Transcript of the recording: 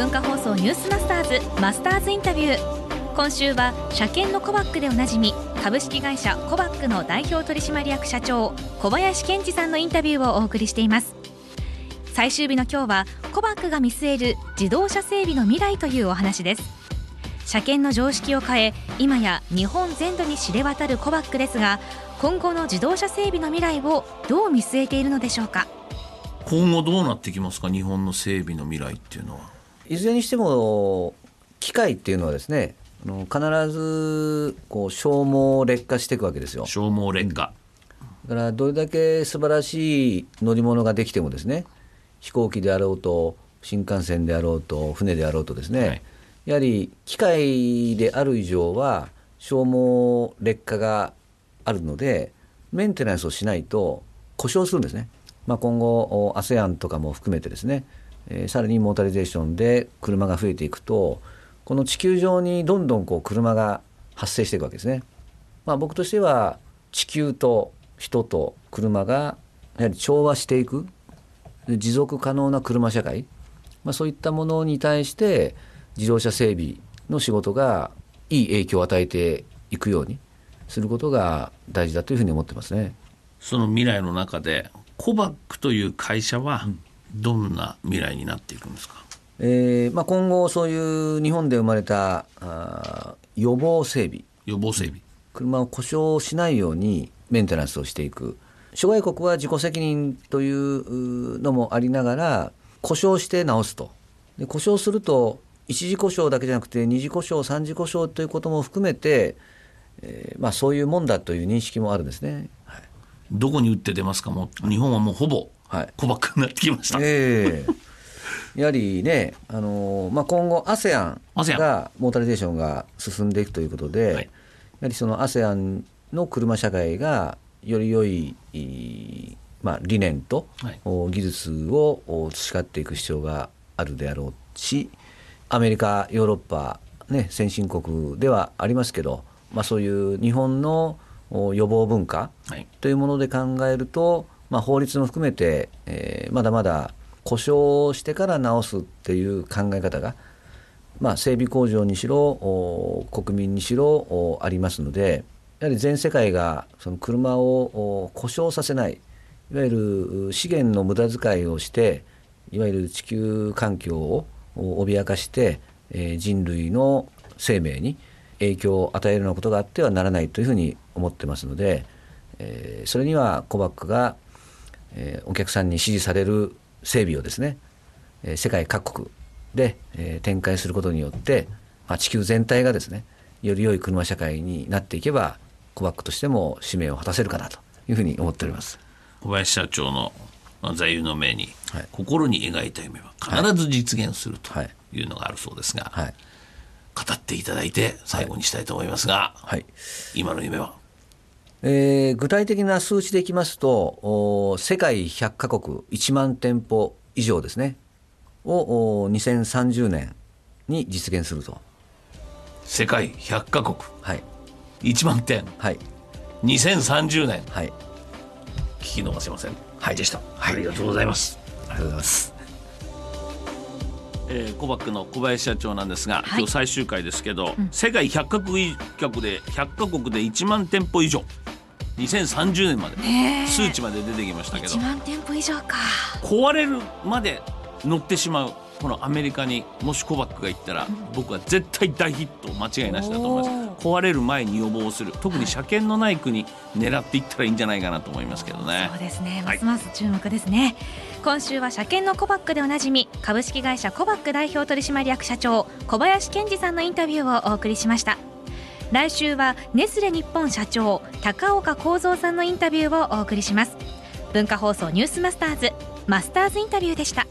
文化放送ニュースマスターズマスターズインタビュー。今週は車検のコバックでおなじみ株式会社コバックの代表取締役社長小林健二さんのインタビューをお送りしています。最終日の今日はコバックが見据える自動車整備の未来というお話です。車検の常識を変え今や日本全土に知れ渡るコバックですが今後の自動車整備の未来をどう見据えているのでしょうか？今後どうなってきますか？日本の整備の未来っていうのは。いずれにしても機械っていうのはですねあの必ずこう消耗劣化していくわけですよ。消耗劣化、だからどれだけ素晴らしい乗り物ができてもですね飛行機であろうと新幹線であろうと船であろうとですね、はい。やはり機械である以上は消耗劣化があるのでメンテナンスをしないと故障するんですね、まあ、今後 ASEAN とかも含めてですね、えー、さらにモータリゼーションで車が増えていくとこの地球上にどんどんこう車が発生していくわけですね、まあ、僕としては地球と人と車がやはり調和していく持続可能な車社会、まあ、そういったものに対して自動車整備の仕事がいい影響を与えていくようにすることが大事だというふうに思ってますね。その未来の中でコバックという会社はどんな未来になっていくんですか、うん、えー、まあ、今後そういう日本で生まれたあ予防整備。予防整備。車を故障しないようにメンテナンスをしていく。諸外国は自己責任というのもありながら故障して直すと。で故障すると一次故障だけじゃなくて二次故障三次故障ということも含めて、えーまあ、そういうもんだという認識もあるんですね、はい、どこに打って出ますか？も日本はもうほぼ小ばっかになってきました、えー、やはりね、あのー、まあ、今後 ASEAN がモータリゼーションが進んでいくということで、はい、やはりその ASEAN の車社会がより良いまあ、理念と、はい、技術を培っていく必要があるであろうしアメリカヨーロッパ、ね、先進国ではありますけど、まあ、そういう日本の予防文化というもので考えると、はい、まあ、法律も含めて、えー、まだまだ故障してから直すっていう考え方が、まあ、整備工場にしろ国民にしろありますのでやはり全世界がその車を故障させないいわゆる資源の無駄遣いをしていわゆる地球環境を脅かして、えー、人類の生命に影響を与えるようなことがあってはならないというふうに思ってますので、えー、それにはコバックが、えー、お客さんに支持される整備をですね、えー、世界各国で、えー、展開することによって、まあ、地球全体がですねより良い車社会になっていけばコバックとしても使命を果たせるかなというふうに思っております。小林社長の座右の銘に、はい、心に描いた夢は必ず実現するというのがあるそうですが、はい、語っていただいて最後にしたいと思いますが、はい、今の夢は？えー、具体的な数値でいきますと世界100カ国1万店舗以上ですね。を2030年に実現すると。世界100カ国、はい、1万店、はい、2030年、はい、聞き逃せません。はい。でした、はい、ありがとうございます。ありがとうございます。えー、コバックの小林社長なんですが、はい、今日最終回ですけど、うん、世界100カ国で100カ国で1万店舗以上2030年まで数値まで出てきましたけど。1万店舗以上か。壊れるまで乗ってしまうこのアメリカにもしコバックが行ったら、僕は絶対大ヒット間違いなしだと思います。壊れる前に予防する。特に車検のない国狙っていったらいいんじゃないかなと思いますけどね。そうですね。ますます注目ですね、はい、今週は車検のコバックでおなじみ株式会社コバック代表取締役社長小林健二さんのインタビューをお送りしました来週はネスレ日本社長高岡幸三さんのインタビューをお送りします。文化放送ニュースマスターズマスターズインタビューでした。